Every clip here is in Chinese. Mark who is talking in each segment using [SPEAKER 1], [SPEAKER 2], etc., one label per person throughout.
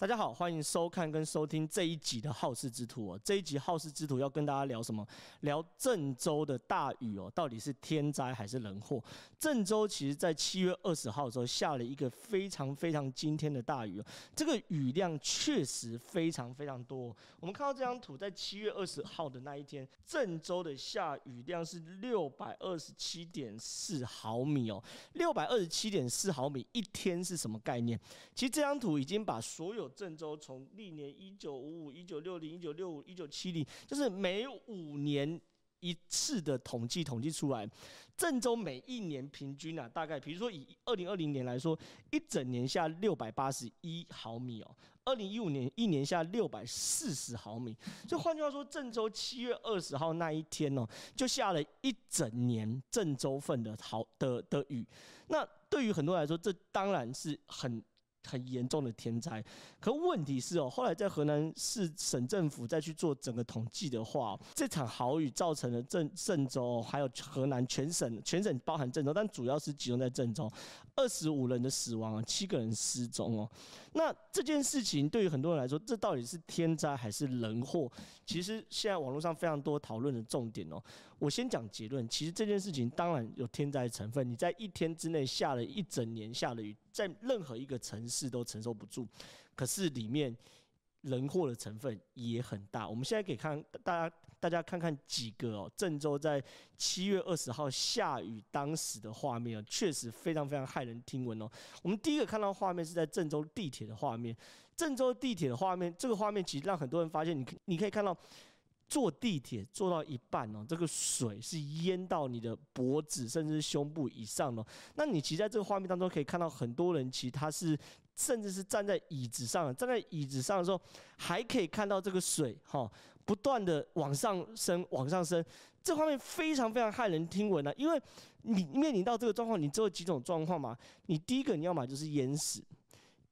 [SPEAKER 1] 大家好，欢迎收看跟收听这一集的《好事之徒》哦。这一集《好事之徒》要跟大家聊什么？聊郑州的大雨哦，到底是天灾还是人祸？郑州其实在七月二十号的时候下了一个非常非常惊天的大雨哦，这个雨量确实非常非常多。我们看到这张图，在七月二十号的那一天，郑州的下雨量是六百二十七点四毫米哦，六百二十七点四毫米一天是什么概念？其实这张图已经把所有郑州从历年一九五五、一九六零、一九六五、一九七零，就是每五年一次的统计统计出来，郑州每一年平均啊，大概比如说以二零二零年来说，一整年下六百八十一毫米哦，二零一五年一年下六百四十毫米，所以换句话说，郑州七月二十号那一天哦，就下了一整年郑州份的好的的雨。那对于很多人来说，这当然是很。很严重的天灾，可问题是哦，后来在河南市省政府再去做整个统计的话，这场豪雨造成了郑郑州还有河南全省，全省包含郑州，但主要是集中在郑州，二十五人的死亡啊，七个人失踪哦。那这件事情对于很多人来说，这到底是天灾还是人祸？其实现在网络上非常多讨论的重点哦。我先讲结论，其实这件事情当然有天灾成分，你在一天之内下了一整年下的雨。在任何一个城市都承受不住，可是里面人祸的成分也很大。我们现在可以看大家，大家看看几个哦，郑州在七月二十号下雨当时的画面啊，确实非常非常骇人听闻哦。我们第一个看到画面是在郑州地铁的画面，郑州地铁的画面，这个画面其实让很多人发现，你你可以看到。坐地铁坐到一半哦，这个水是淹到你的脖子甚至是胸部以上哦。那你其实在这个画面当中可以看到很多人，其实他是甚至是站在椅子上，站在椅子上的时候还可以看到这个水哈，不断的往上升，往上升。这方面非常非常骇人听闻啊，因为你面临到这个状况，你只有几种状况嘛。你第一个你要么就是淹死，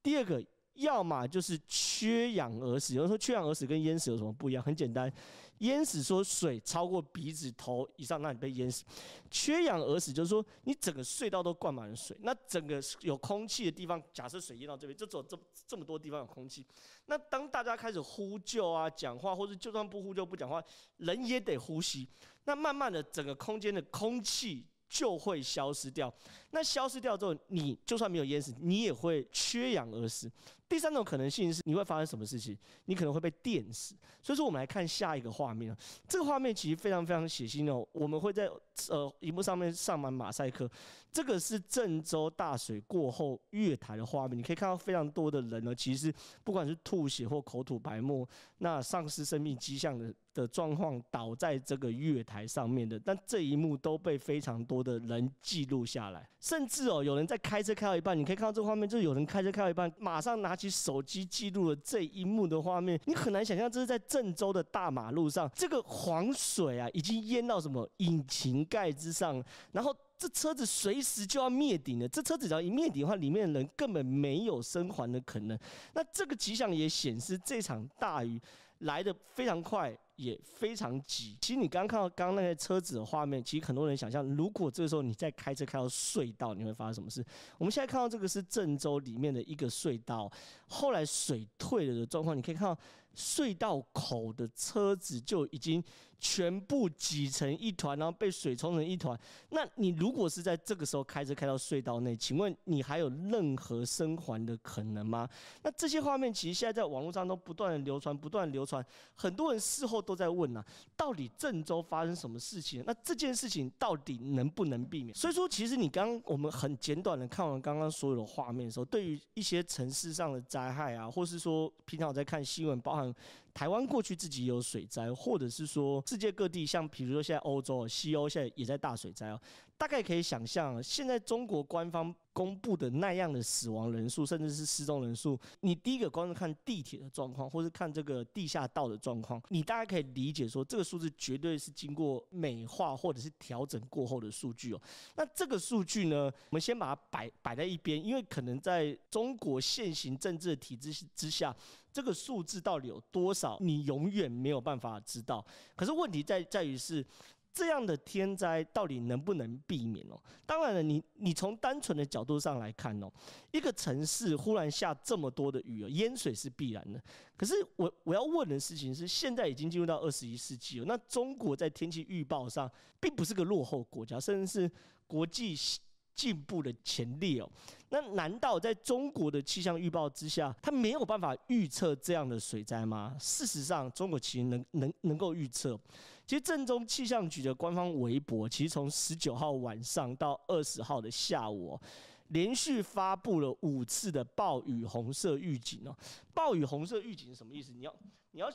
[SPEAKER 1] 第二个。要么就是缺氧而死。有人说缺氧而死跟淹死有什么不一样？很简单，淹死说水超过鼻子头以上，那你被淹死；缺氧而死就是说你整个隧道都灌满了水，那整个有空气的地方，假设水淹到这边，就走这这么多地方有空气。那当大家开始呼救啊、讲话，或者就算不呼救不讲话，人也得呼吸。那慢慢的，整个空间的空气。就会消失掉。那消失掉之后，你就算没有淹死，你也会缺氧而死。第三种可能性是，你会发生什么事情？你可能会被电死。所以说，我们来看下一个画面啊。这个画面其实非常非常血腥哦。我们会在呃荧幕上面上满马赛克。这个是郑州大水过后月台的画面，你可以看到非常多的人呢，其实不管是吐血或口吐白沫，那丧失生命迹象的。的状况倒在这个月台上面的，但这一幕都被非常多的人记录下来，甚至哦，有人在开车开到一半，你可以看到这个画面，就是有人开车开到一半，马上拿起手机记录了这一幕的画面。你很难想象这是在郑州的大马路上，这个黄水啊，已经淹到什么引擎盖之上，然后这车子随时就要灭顶了。这车子只要一灭顶的话，里面的人根本没有生还的可能。那这个迹象也显示这场大雨来的非常快。也非常挤。其实你刚刚看到刚刚那些车子的画面，其实很多人想象，如果这个时候你再开车开到隧道，你会发生什么事？我们现在看到这个是郑州里面的一个隧道，后来水退了的状况，你可以看到隧道口的车子就已经全部挤成一团，然后被水冲成一团。那你如果是在这个时候开车开到隧道内，请问你还有任何生还的可能吗？那这些画面其实现在在网络上都不断的流传，不断流传，很多人事后。都在问呐，到底郑州发生什么事情？那这件事情到底能不能避免？所以说，其实你刚刚我们很简短的看完刚刚所有的画面的时候，对于一些城市上的灾灾害啊，或是说平常我在看新闻，包含台湾过去自己有水灾，或者是说世界各地，像比如说现在欧洲、西欧现在也在大水灾哦，大概可以想象，现在中国官方。公布的那样的死亡人数，甚至是失踪人数，你第一个光是看地铁的状况，或是看这个地下道的状况，你大概可以理解说，这个数字绝对是经过美化或者是调整过后的数据哦。那这个数据呢，我们先把它摆摆在一边，因为可能在中国现行政治体制之下，这个数字到底有多少，你永远没有办法知道。可是问题在在于是。这样的天灾到底能不能避免哦？当然了，你你从单纯的角度上来看哦，一个城市忽然下这么多的雨哦，淹水是必然的。可是我我要问的事情是，现在已经进入到二十一世纪了，那中国在天气预报上并不是个落后国家，甚至是国际进步的前列哦。那难道在中国的气象预报之下，它没有办法预测这样的水灾吗？事实上，中国其实能能能够预测。其实，郑州气象局的官方微博，其实从十九号晚上到二十号的下午哦，连续发布了五次的暴雨红色预警哦。暴雨红色预警是什么意思？你要你要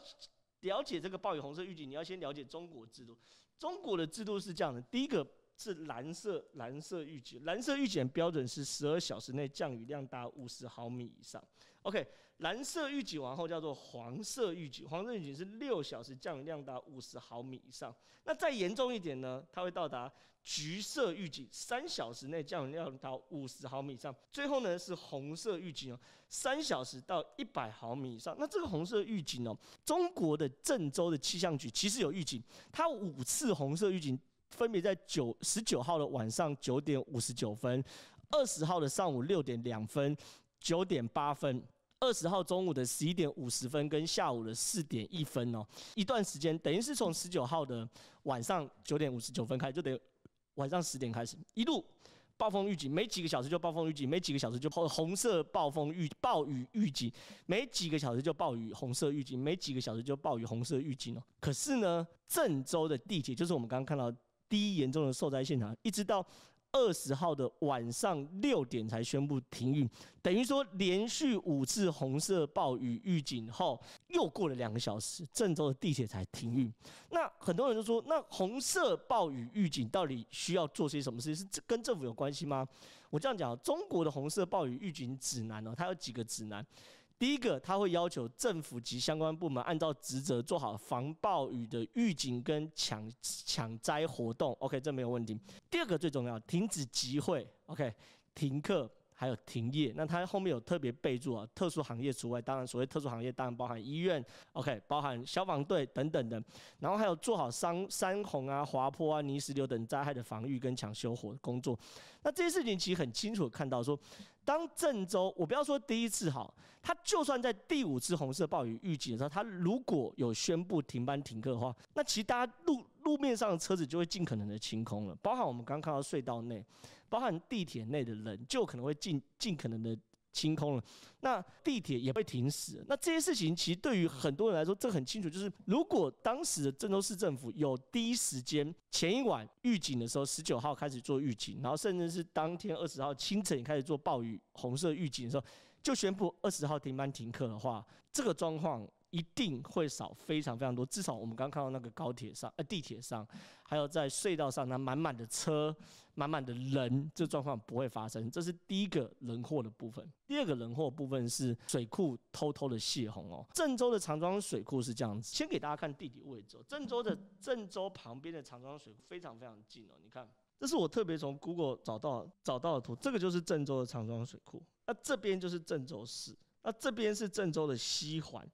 [SPEAKER 1] 了解这个暴雨红色预警，你要先了解中国制度。中国的制度是这样的：第一个是蓝色蓝色预警，蓝色预警标准是十二小时内降雨量达五十毫米以上。OK。蓝色预警完后叫做黄色预警，黄色预警是六小时降雨量达五十毫米以上。那再严重一点呢，它会到达橘色预警，三小时内降雨量达五十毫米以上。最后呢是红色预警哦，三小时到一百毫米以上。那这个红色预警哦，中国的郑州的气象局其实有预警，它五次红色预警分别在九十九号的晚上九点五十九分、二十号的上午六点两分、九点八分。二十号中午的十一点五十分跟下午的四点一分哦，一段时间等于是从十九号的晚上九点五十九分开，就等于晚上十点开始，一路暴风预警，没几个小时就暴风预警，没几个小时就红色暴风预暴雨预警，没几个小时就暴雨红色预警，没几个小时就暴雨红色预警哦。可是呢，郑州的地铁就是我们刚刚看到第一严重的受灾现场，一直到。二十号的晚上六点才宣布停运，等于说连续五次红色暴雨预警后，又过了两个小时，郑州的地铁才停运。那很多人都说，那红色暴雨预警到底需要做些什么事情？是跟政府有关系吗？我这样讲，中国的红色暴雨预警指南呢，它有几个指南。第一个，他会要求政府及相关部门按照职责做好防暴雨的预警跟抢抢灾活动。OK，这没有问题。第二个最重要，停止集会。OK，停课。还有停业，那它后面有特别备注啊，特殊行业除外。当然，所谓特殊行业当然包含医院，OK，包含消防队等等的。然后还有做好山山洪啊、滑坡啊、泥石流等灾害的防御跟抢修活工作。那这些事情其实很清楚看到说，当郑州，我不要说第一次好，它就算在第五次红色暴雨预警的时候，它如果有宣布停班停课的话，那其实大家路路面上的车子就会尽可能的清空了，包含我们刚看到隧道内。包含地铁内的人就可能会尽尽可能的清空了，那地铁也会停驶。那这些事情其实对于很多人来说，这很清楚，就是如果当时的郑州市政府有第一时间前一晚预警的时候，十九号开始做预警，然后甚至是当天二十号清晨也开始做暴雨红色预警的时候，就宣布二十号停班停课的话，这个状况。一定会少非常非常多，至少我们刚看到那个高铁上、呃地铁上，还有在隧道上，那满满的车、满满的人，这状况不会发生。这是第一个人祸的部分。第二个人祸部分是水库偷偷的泄洪哦。郑州的长庄水库是这样子，先给大家看地理位置。郑州的郑州旁边的长庄水库非常非常近哦。你看，这是我特别从 Google 找到找到的图，这个就是郑州的长庄水库。那这边就是郑州市，那这边是郑州的西环。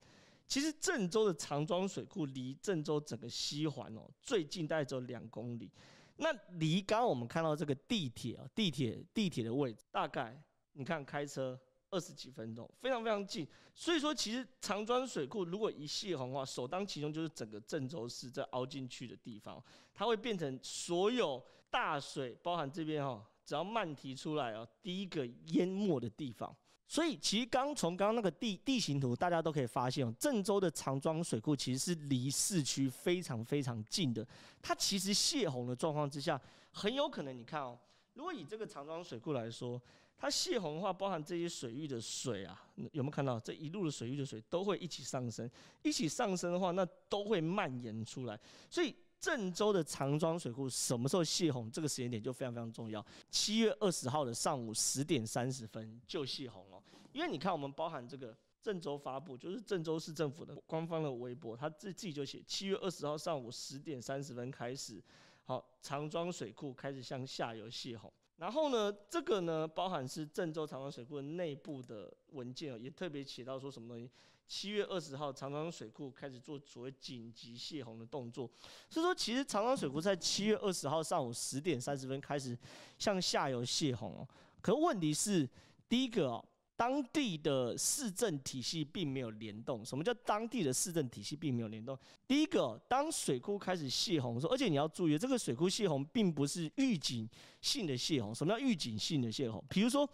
[SPEAKER 1] 其实郑州的长庄水库离郑州整个西环哦最近大概只有两公里，那离刚刚我们看到这个地铁啊地铁地铁的位置大概你看开车二十几分钟，非常非常近。所以说其实长庄水库如果一泄洪的话，首当其冲就是整个郑州市在凹进去的地方，它会变成所有大水包含这边哈，只要漫提出来啊，第一个淹没的地方。所以，其实刚从刚刚那个地地形图，大家都可以发现哦，郑州的长庄水库其实是离市区非常非常近的。它其实泄洪的状况之下，很有可能你看哦，如果以这个长庄水库来说，它泄洪的话，包含这些水域的水啊，有没有看到这一路的水域的水都会一起上升，一起上升的话，那都会蔓延出来。所以。郑州的长庄水库什么时候泄洪？这个时间点就非常非常重要。七月二十号的上午十点三十分就泄洪。因为你看，我们包含这个郑州发布，就是郑州市政府的官方的微博，他自自己就写七月二十号上午十点三十分开始，好，长庄水库开始向下游泄洪。然后呢，这个呢，包含是郑州长庄水库内部的文件也特别写到说什么东西。七月二十号，长庄水库开始做所谓紧急泄洪的动作。所以说，其实长庄水库在七月二十号上午十点三十分开始向下游泄洪哦。可问题是，第一个哦，当地的市政体系并没有联动。什么叫当地的市政体系并没有联动？第一个，当水库开始泄洪的时候，而且你要注意，这个水库泄洪并不是预警性的泄洪。什么叫预警性的泄洪？比如说。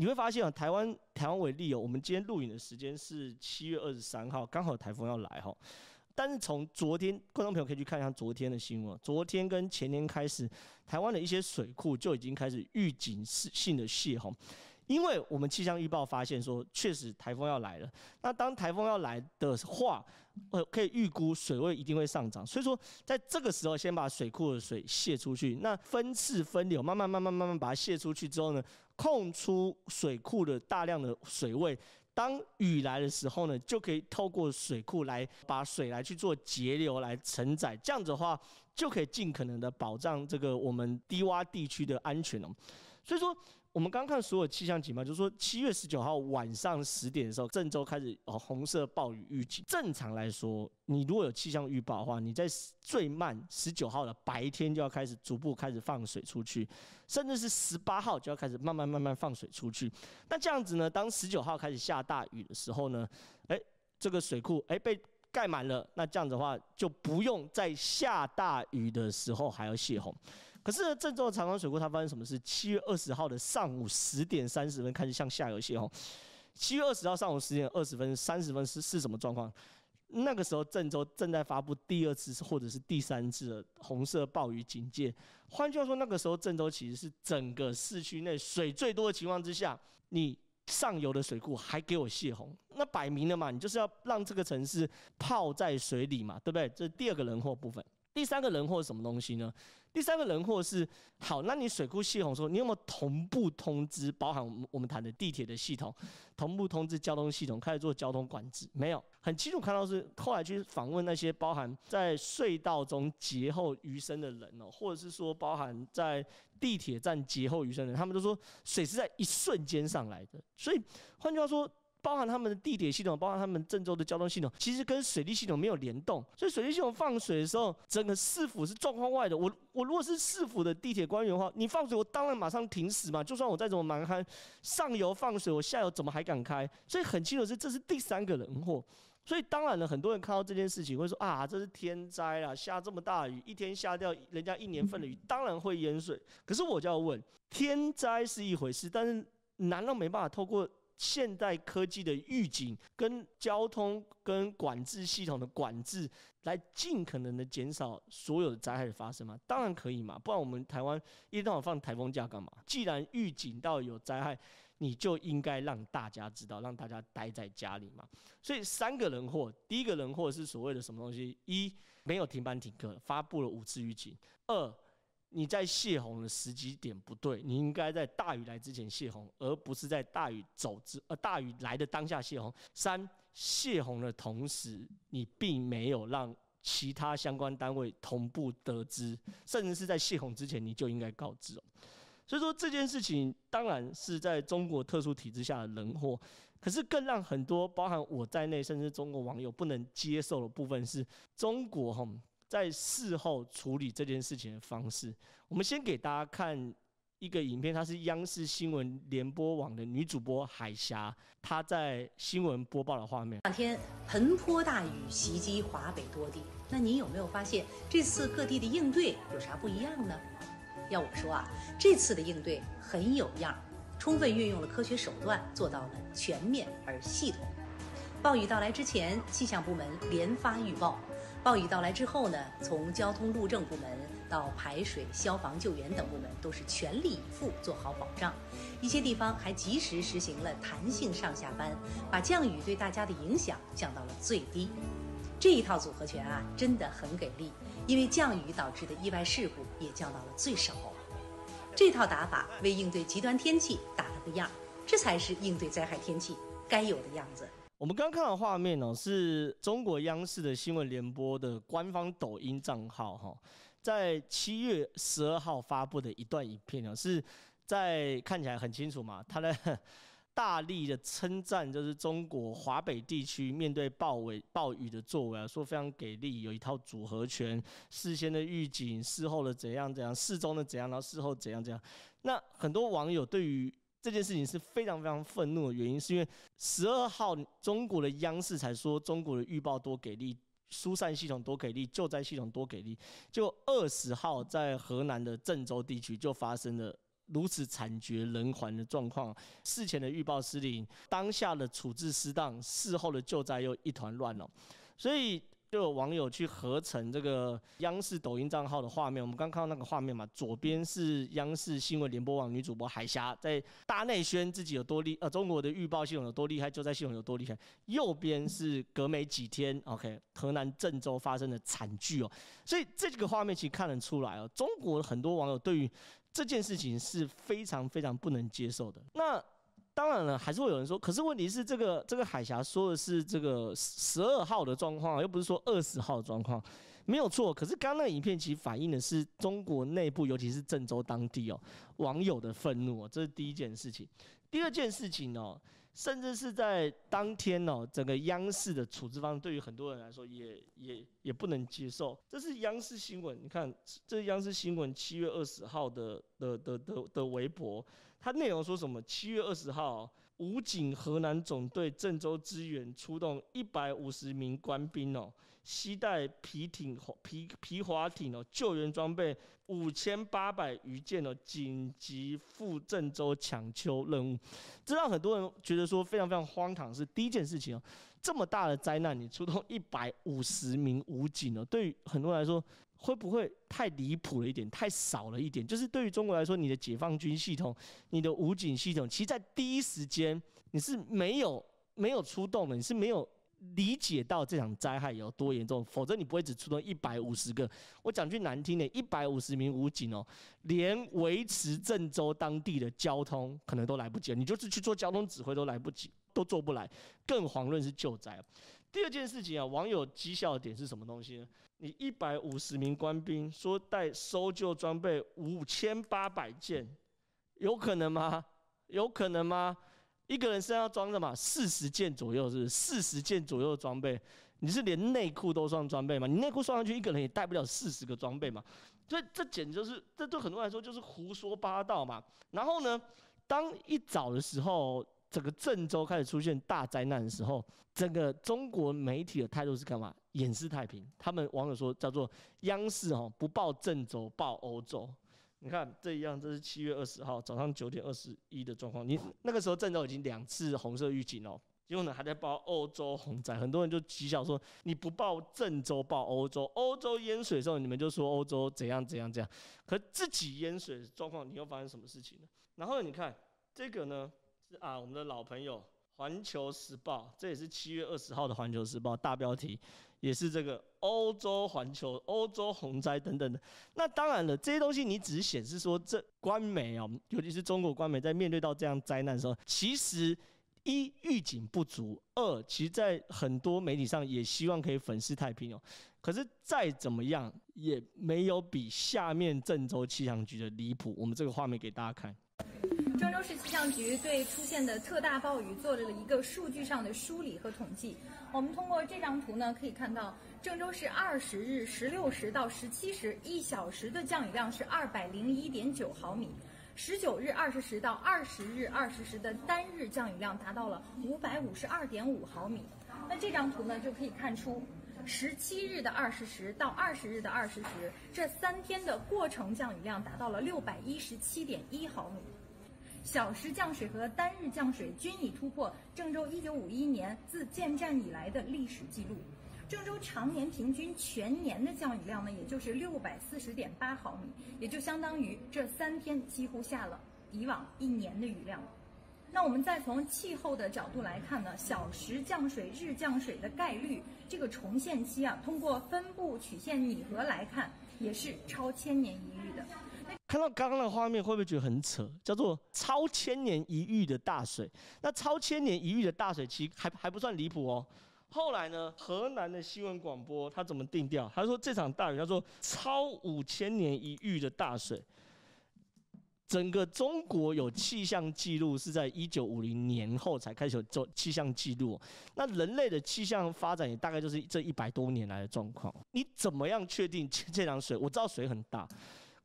[SPEAKER 1] 你会发现啊，台湾台湾为例哦，我们今天录影的时间是七月二十三号，刚好台风要来哈。但是从昨天，观众朋友可以去看一下昨天的新闻。昨天跟前天开始，台湾的一些水库就已经开始预警性的泄洪，因为我们气象预报发现说，确实台风要来了。那当台风要来的话，呃，可以预估水位一定会上涨，所以说在这个时候先把水库的水泄出去，那分次分流，慢慢慢慢慢慢把它泄出去之后呢，空出水库的大量的水位，当雨来的时候呢，就可以透过水库来把水来去做截流来承载，这样子的话就可以尽可能的保障这个我们低洼地区的安全哦。所以说。我们刚看所有气象警报，就是说七月十九号晚上十点的时候，郑州开始哦红色暴雨预警。正常来说，你如果有气象预报的话，你在最慢十九号的白天就要开始逐步开始放水出去，甚至是十八号就要开始慢慢慢慢放水出去。那这样子呢，当十九号开始下大雨的时候呢，诶，这个水库诶被盖满了，那这样子的话就不用在下大雨的时候还要泄洪。可是，郑州的长江水库它发生什么事？七月二十号的上午十点三十分开始向下游泄洪。七月二十号上午十点二十分三十分是是什么状况？那个时候郑州正在发布第二次或者是第三次的红色暴雨警戒。换句话说，那个时候郑州其实是整个市区内水最多的情况之下，你上游的水库还给我泄洪，那摆明了嘛，你就是要让这个城市泡在水里嘛，对不对？这是第二个人祸部分。第三个人祸是什么东西呢？第三个人祸是好，那你水库泄洪说，你有没有同步通知，包含我们我们谈的地铁的系统，同步通知交通系统开始做交通管制？没有，很清楚看到是后来去访问那些包含在隧道中劫后余生的人哦，或者是说包含在地铁站劫后余生的人，他们都说水是在一瞬间上来的，所以换句话说。包含他们的地铁系统，包含他们郑州的交通系统，其实跟水利系统没有联动，所以水利系统放水的时候，整个市府是状况外的。我我如果是市府的地铁官员的话，你放水，我当然马上停驶嘛。就算我再怎么蛮憨，上游放水，我下游怎么还敢开？所以很清楚是这是第三个人祸。所以当然了，很多人看到这件事情会说啊，这是天灾啊，下这么大雨，一天下掉人家一年份的雨，当然会淹水。可是我就要问，天灾是一回事，但是难道没办法透过？现代科技的预警跟交通跟管制系统的管制，来尽可能的减少所有的灾害的发生吗？当然可以嘛，不然我们台湾一天到晚放台风假干嘛？既然预警到有灾害，你就应该让大家知道，让大家待在家里嘛。所以三个人祸，第一个人祸是所谓的什么东西？一没有停班停课，发布了五次预警；二你在泄洪的时机点不对，你应该在大雨来之前泄洪，而不是在大雨走之呃大雨来的当下泄洪。三泄洪的同时，你并没有让其他相关单位同步得知，甚至是在泄洪之前你就应该告知哦。所以说这件事情当然是在中国特殊体制下的人祸，可是更让很多包含我在内，甚至中国网友不能接受的部分是中国哈。在事后处理这件事情的方式，我们先给大家看一个影片，它是央视新闻联播网的女主播海霞，她在新闻播报的画面。
[SPEAKER 2] 两天盆泼大雨袭击华北多地，那您有没有发现这次各地的应对有啥不一样呢？要我说啊，这次的应对很有样，充分运用了科学手段，做到了全面而系统。暴雨到来之前，气象部门连发预报。暴雨到来之后呢，从交通路政部门到排水、消防救援等部门，都是全力以赴做好保障。一些地方还及时实行了弹性上下班，把降雨对大家的影响降到了最低。这一套组合拳啊，真的很给力，因为降雨导致的意外事故也降到了最少。这套打法为应对极端天气打了个样，这才是应对灾害天气该有的样子。
[SPEAKER 1] 我们刚刚看到画面哦，是中国央视的新闻联播的官方抖音账号哈，在七月十二号发布的一段影片哦，是在看起来很清楚嘛，他的 大力的称赞，就是中国华北地区面对暴雨暴雨的作为啊，说非常给力，有一套组合拳，事先的预警，事后的怎样怎样，事中的怎样，然后事后怎样怎样。那很多网友对于这件事情是非常非常愤怒的原因，是因为十二号中国的央视才说中国的预报多给力，疏散系统多给力，救灾系统多给力，就二十号在河南的郑州地区就发生了如此惨绝人寰的状况，事前的预报失灵，当下的处置失当，事后的救灾又一团乱了，所以。就有网友去合成这个央视抖音账号的画面，我们刚看到那个画面嘛，左边是央视新闻联播网女主播海霞在大内宣自己有多厉，呃，中国的预报系统有多厉害，救灾系统有多厉害。右边是隔没几天，OK，河南郑州发生的惨剧哦，所以这个画面其实看得出来哦，中国很多网友对于这件事情是非常非常不能接受的。那。当然了，还是会有人说，可是问题是这个这个海峡说的是这个十二号的状况，又不是说二十号的状况，没有错。可是刚刚那影片其实反映的是中国内部，尤其是郑州当地哦网友的愤怒哦，这是第一件事情。第二件事情哦，甚至是在当天哦，整个央视的处置方对于很多人来说也也也不能接受。这是央视新闻，你看，这是央视新闻七月二十号的的的的的微博。它内容说什么？七月二十号，武警河南总队郑州支援出动一百五十名官兵哦，携带皮艇、皮皮划艇哦，救援装备五千八百余件哦，紧急赴郑州抢修任务。这让很多人觉得说非常非常荒唐。是第一件事情哦，这么大的灾难，你出动 一百五十名武警哦，对于很多人来说。会不会太离谱了一点，太少了一点？就是对于中国来说，你的解放军系统、你的武警系统，其实在第一时间你是没有没有出动的，你是没有理解到这场灾害有多严重，否则你不会只出动一百五十个。我讲句难听的，一百五十名武警哦，连维持郑州当地的交通可能都来不及，你就是去做交通指挥都来不及，都做不来，更遑论是救灾。第二件事情啊，网友讥笑的点是什么东西呢？你一百五十名官兵说带搜救装备五千八百件，有可能吗？有可能吗？一个人身上装的嘛四十件左右，是不是？四十件左右的装备，你是连内裤都算装备吗？你内裤算上去，一个人也带不了四十个装备嘛？所以这简直就是，这对很多人来说就是胡说八道嘛。然后呢，当一早的时候。整个郑州开始出现大灾难的时候，整个中国媒体的态度是干嘛？掩饰太平。他们网友说叫做央视哦，不报郑州报欧洲。你看这一样，这是七月二十号早上九点二十一的状况。你那个时候郑州已经两次红色预警哦，结果呢还在报欧洲洪灾，很多人就讥笑说，你不报郑州报欧洲，欧洲淹水的时候你们就说欧洲怎样怎样怎样，可自己淹水状况，你又发生什么事情呢？然后你看这个呢？是啊，我们的老朋友《环球时报》，这也是七月二十号的《环球时报》大标题，也是这个欧洲环球、欧洲洪灾等等的。那当然了，这些东西你只是显示说，这官媒啊，尤其是中国官媒，在面对到这样灾难的时候，其实一预警不足，二其实在很多媒体上也希望可以粉饰太平哦。可是再怎么样，也没有比下面郑州气象局的离谱。我们这个画面给大家看。
[SPEAKER 3] 郑州市气象局对出现的特大暴雨做了一个数据上的梳理和统计。我们通过这张图呢，可以看到郑州市二十日十六时到十七时一小时的降雨量是二百零一点九毫米，十九日二十时到二十日二十时的单日降雨量达到了五百五十二点五毫米。那这张图呢，就可以看出十七日的二十时到二十日的二十时这三天的过程降雨量达到了六百一十七点一毫米。小时降水和单日降水均已突破郑州1951年自建站以来的历史记录。郑州常年平均全年的降雨量呢，也就是640.8毫米，也就相当于这三天几乎下了以往一年的雨量。那我们再从气候的角度来看呢，小时降水、日降水的概率这个重现期啊，通过分布曲线拟合来看，也是超千年一遇。
[SPEAKER 1] 看到刚刚的画面，会不会觉得很扯？叫做超千年一遇的大水。那超千年一遇的大水，其实还还不算离谱哦。后来呢，河南的新闻广播他怎么定调？他说这场大雨叫做超五千年一遇的大水。整个中国有气象记录是在一九五零年后才开始有做气象记录。那人类的气象发展也大概就是这一百多年来的状况。你怎么样确定这场水？我知道水很大。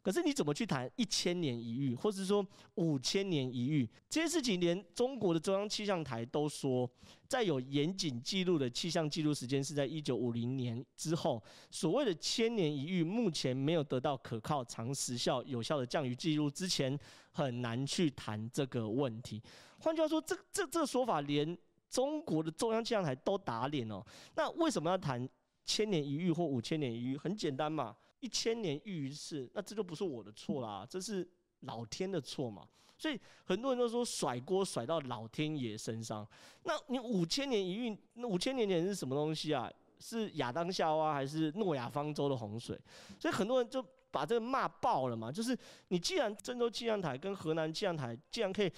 [SPEAKER 1] 可是你怎么去谈一千年一遇，或者说五千年一遇这些事情？连中国的中央气象台都说，在有严谨记录的气象记录时间是在一九五零年之后。所谓的千年一遇，目前没有得到可靠、长时效、有效的降雨记录之前，很难去谈这个问题。换句话说，这这这说法连中国的中央气象台都打脸哦。那为什么要谈千年一遇或五千年一遇？很简单嘛。一千年遇一次，那这就不是我的错啦，这是老天的错嘛。所以很多人都说甩锅甩到老天爷身上。那你五千年一遇，那五千年前是什么东西啊？是亚当夏娃还是诺亚方舟的洪水？所以很多人就把这个骂爆了嘛。就是你既然郑州气象台跟河南气象台既然可以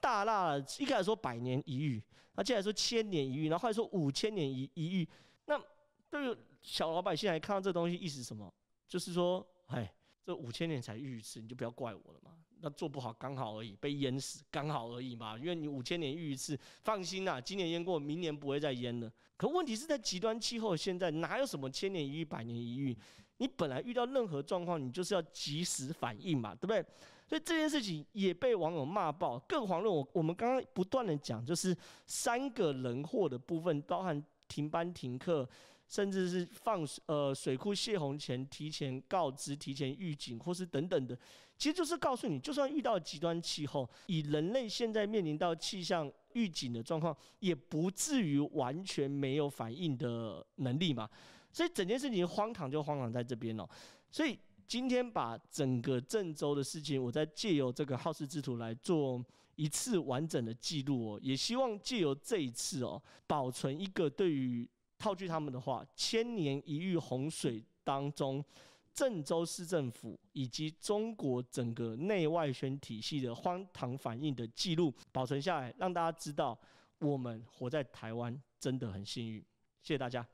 [SPEAKER 1] 大大，一开始说百年一遇，那接下来说千年一遇，然后后来说五千年一一遇，那对于小老百姓来看到这东西意思什么？就是说，哎，这五千年才遇一次，你就不要怪我了嘛。那做不好刚好而已，被淹死刚好而已嘛。因为你五千年遇一次，放心啦，今年淹过，明年不会再淹了。可问题是在极端气候，现在哪有什么千年一遇、百年一遇？你本来遇到任何状况，你就是要及时反应嘛，对不对？所以这件事情也被网友骂爆。更遑论我我们刚刚不断的讲，就是三个人祸的部分，包含停班停课。甚至是放呃水库泄洪前提前告知、提前预警，或是等等的，其实就是告诉你，就算遇到极端气候，以人类现在面临到气象预警的状况，也不至于完全没有反应的能力嘛。所以整件事情荒唐就荒唐在这边哦。所以今天把整个郑州的事情，我再借由这个好事之徒来做一次完整的记录哦，也希望借由这一次哦，保存一个对于。套句他们的话，千年一遇洪水当中，郑州市政府以及中国整个内外宣体系的荒唐反应的记录保存下来，让大家知道我们活在台湾真的很幸运。谢谢大家。